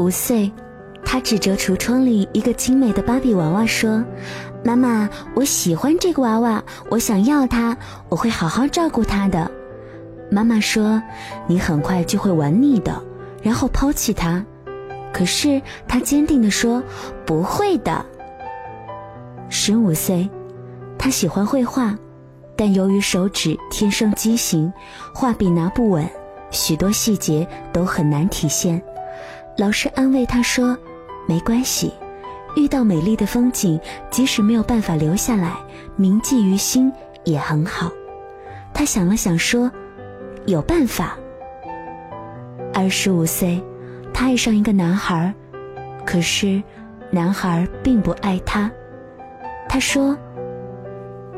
五岁，他指着橱窗里一个精美的芭比娃娃说：“妈妈，我喜欢这个娃娃，我想要它，我会好好照顾它的。”妈妈说：“你很快就会玩腻的，然后抛弃它。”可是他坚定地说：“不会的。”十五岁，他喜欢绘画，但由于手指天生畸形，画笔拿不稳，许多细节都很难体现。老师安慰他说：“没关系，遇到美丽的风景，即使没有办法留下来，铭记于心也很好。”他想了想说：“有办法。”二十五岁。他爱上一个男孩，可是，男孩并不爱他。他说：“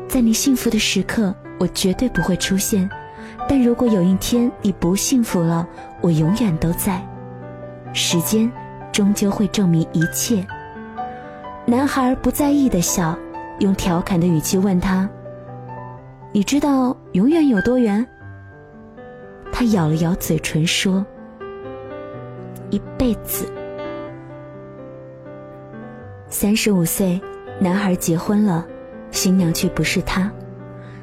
在你幸福的时刻，我绝对不会出现；但如果有一天你不幸福了，我永远都在。时间终究会证明一切。”男孩不在意的笑，用调侃的语气问他：“你知道永远有多远？”他咬了咬嘴唇说。一辈子。三十五岁，男孩结婚了，新娘却不是他。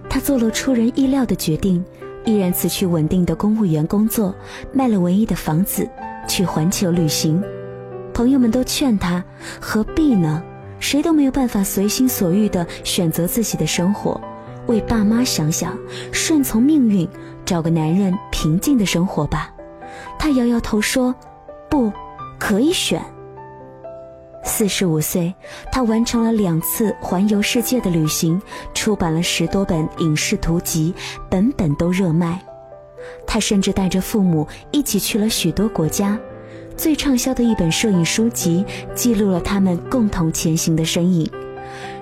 他做了出人意料的决定，毅然辞去稳定的公务员工作，卖了唯一的房子，去环球旅行。朋友们都劝他，何必呢？谁都没有办法随心所欲地选择自己的生活。为爸妈想想，顺从命运，找个男人平静的生活吧。他摇摇头说。不，可以选。四十五岁，他完成了两次环游世界的旅行，出版了十多本影视图集，本本都热卖。他甚至带着父母一起去了许多国家。最畅销的一本摄影书籍，记录了他们共同前行的身影。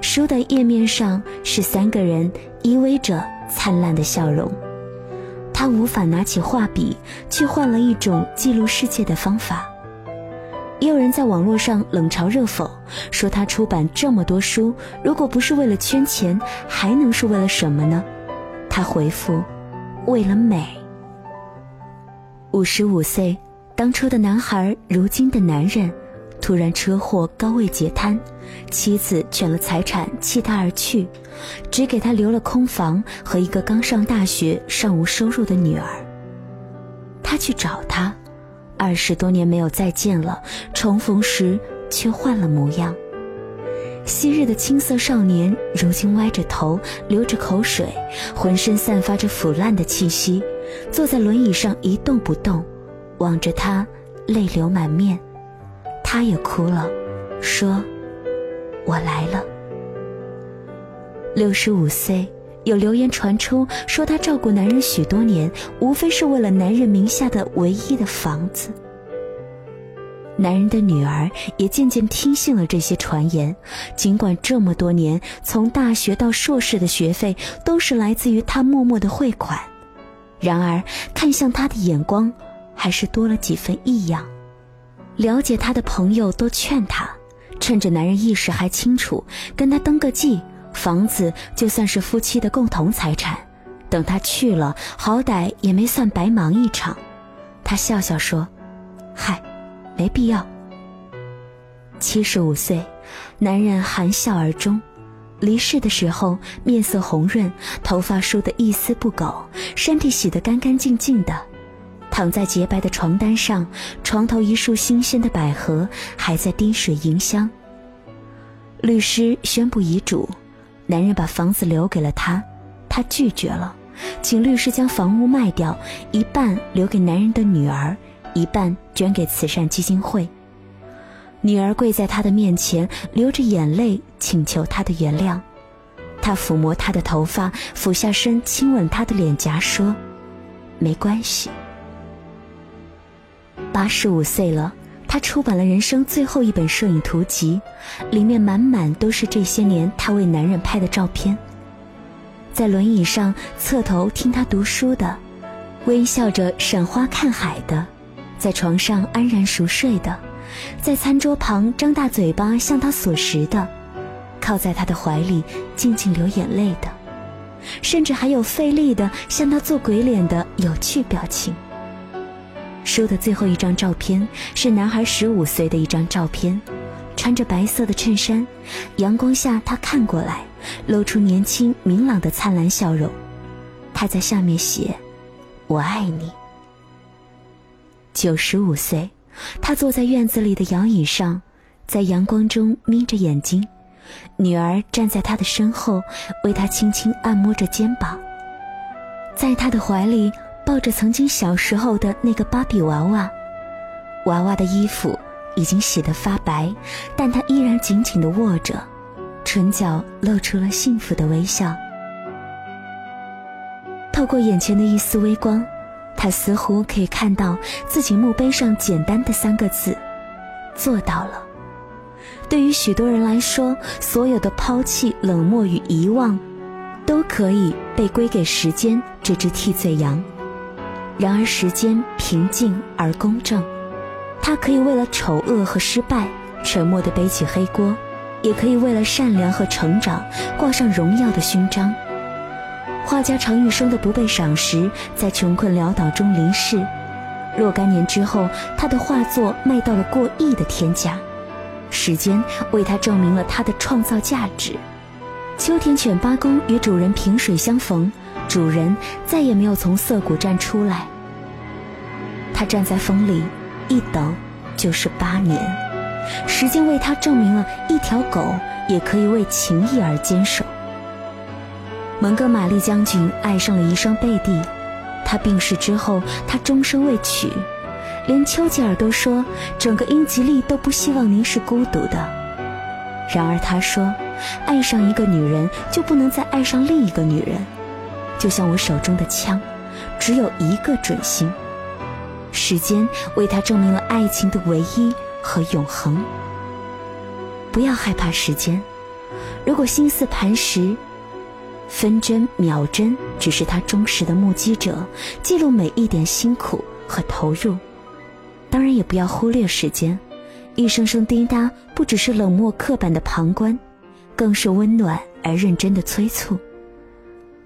书的页面上是三个人依偎着，灿烂的笑容。他无法拿起画笔，却换了一种记录世界的方法。也有人在网络上冷嘲热讽，说他出版这么多书，如果不是为了圈钱，还能是为了什么呢？他回复：为了美。五十五岁，当初的男孩，如今的男人。突然车祸，高位截瘫，妻子卷了财产弃他而去，只给他留了空房和一个刚上大学、尚无收入的女儿。他去找她，二十多年没有再见了，重逢时却换了模样。昔日的青涩少年，如今歪着头，流着口水，浑身散发着腐烂的气息，坐在轮椅上一动不动，望着他，泪流满面。他也哭了，说：“我来了。”六十五岁，有流言传出，说他照顾男人许多年，无非是为了男人名下的唯一的房子。男人的女儿也渐渐听信了这些传言，尽管这么多年，从大学到硕士的学费都是来自于他默默的汇款，然而看向他的眼光，还是多了几分异样。了解他的朋友都劝他，趁着男人意识还清楚，跟他登个记，房子就算是夫妻的共同财产。等他去了，好歹也没算白忙一场。他笑笑说：“嗨，没必要。”七十五岁，男人含笑而终，离世的时候面色红润，头发梳得一丝不苟，身体洗得干干净净的。躺在洁白的床单上，床头一束新鲜的百合还在滴水迎香。律师宣布遗嘱，男人把房子留给了他，他拒绝了，请律师将房屋卖掉，一半留给男人的女儿，一半捐给慈善基金会。女儿跪在他的面前，流着眼泪请求他的原谅，他抚摸她的头发，俯下身亲吻她的脸颊，说：“没关系。”八十五岁了，他出版了人生最后一本摄影图集，里面满满都是这些年他为男人拍的照片。在轮椅上侧头听他读书的，微笑着赏花看海的，在床上安然熟睡的，在餐桌旁张大嘴巴向他索食的，靠在他的怀里静静流眼泪的，甚至还有费力的向他做鬼脸的有趣表情。书的最后一张照片是男孩十五岁的一张照片，穿着白色的衬衫，阳光下他看过来，露出年轻明朗的灿烂笑容。他在下面写：“我爱你。”九十五岁，他坐在院子里的摇椅上，在阳光中眯着眼睛，女儿站在他的身后，为他轻轻按摩着肩膀，在他的怀里。抱着曾经小时候的那个芭比娃娃，娃娃的衣服已经洗得发白，但他依然紧紧地握着，唇角露出了幸福的微笑。透过眼前的一丝微光，他似乎可以看到自己墓碑上简单的三个字：做到了。对于许多人来说，所有的抛弃、冷漠与遗忘，都可以被归给时间这只替罪羊。然而，时间平静而公正，它可以为了丑恶和失败沉默地背起黑锅，也可以为了善良和成长挂上荣耀的勋章。画家常玉生的不被赏识，在穷困潦倒中离世。若干年之后，他的画作卖到了过亿的天价，时间为他证明了他的创造价值。秋田犬八公与主人萍水相逢。主人再也没有从涩谷站出来。他站在风里，一等就是八年。时间为他证明了一条狗也可以为情义而坚守。蒙哥马利将军爱上了一双贝蒂，他病逝之后，他终生未娶。连丘吉尔都说，整个英吉利都不希望您是孤独的。然而他说，爱上一个女人就不能再爱上另一个女人。就像我手中的枪，只有一个准心。时间为他证明了爱情的唯一和永恒。不要害怕时间，如果心似磐石，分针秒针只是他忠实的目击者，记录每一点辛苦和投入。当然，也不要忽略时间，一声声滴答，不只是冷漠刻板的旁观，更是温暖而认真的催促。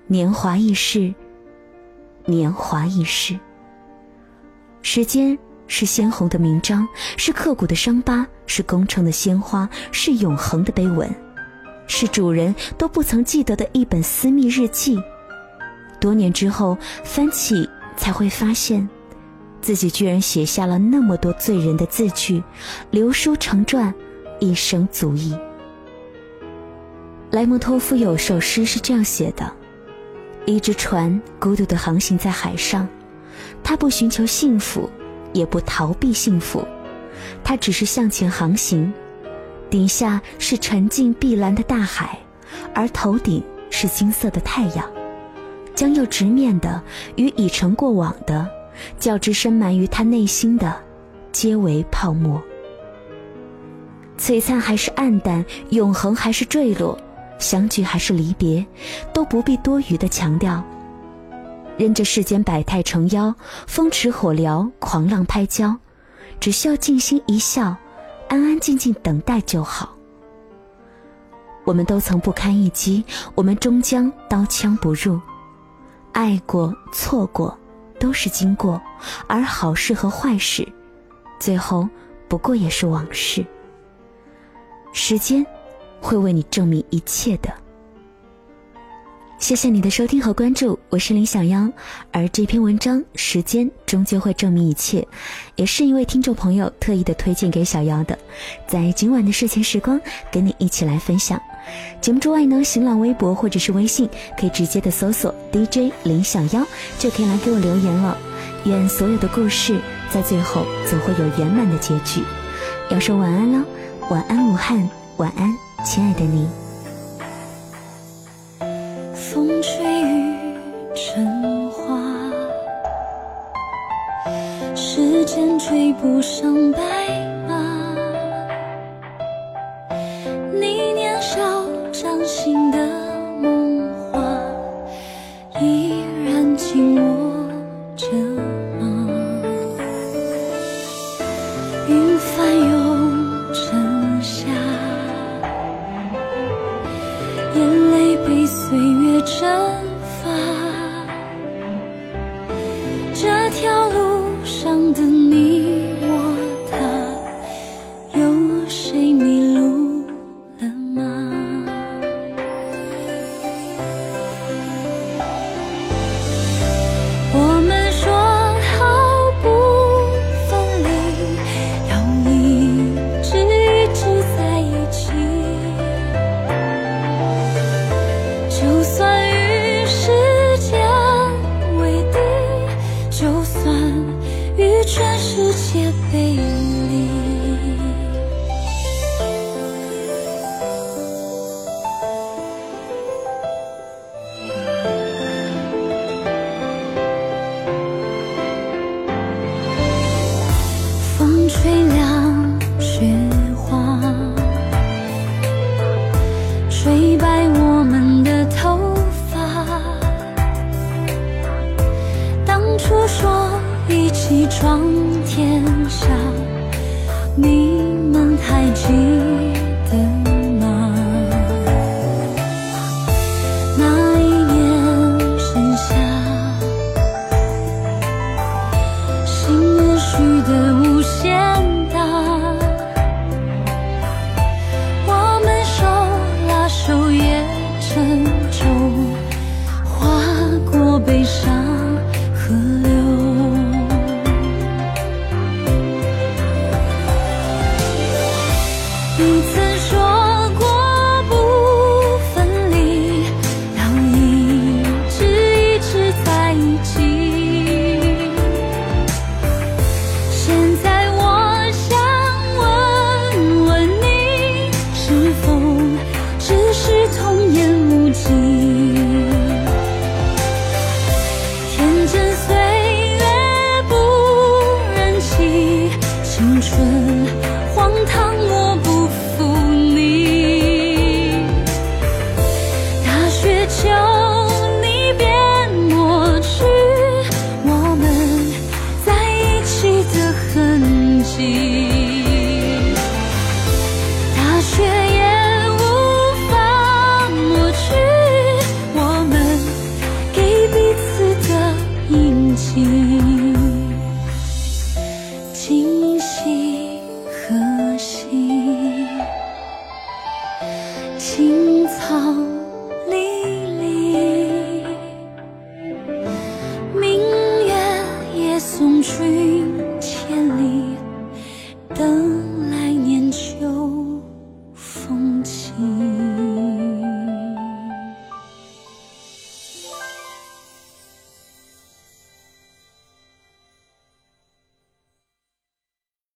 年华易逝，年华易逝。时间是鲜红的名章，是刻骨的伤疤，是工程的鲜花，是永恒的碑文，是主人都不曾记得的一本私密日记。多年之后翻起，才会发现，自己居然写下了那么多醉人的字句，流书成传，一生足矣。莱蒙托夫有首诗是这样写的。一只船孤独地航行在海上，它不寻求幸福，也不逃避幸福，它只是向前航行。底下是沉静碧蓝的大海，而头顶是金色的太阳。将要直面的与已成过往的，较之深埋于他内心的，皆为泡沫。璀璨还是暗淡，永恒还是坠落。相聚还是离别，都不必多余的强调。任这世间百态成妖，风驰火燎，狂浪拍礁，只需要静心一笑，安安静静等待就好。我们都曾不堪一击，我们终将刀枪不入。爱过，错过，都是经过，而好事和坏事，最后不过也是往事。时间。会为你证明一切的。谢谢你的收听和关注，我是林小妖。而这篇文章，时间终究会证明一切，也是一位听众朋友特意的推荐给小妖的。在今晚的睡前时光，跟你一起来分享。节目之外呢，新浪微博或者是微信，可以直接的搜索 DJ 林小妖，就可以来给我留言了。愿所有的故事在最后总会有圆满的结局。要说晚安了，晚安武汉，晚安。亲爱的你，风吹雨成花，时间追不上白着。窗天下，你。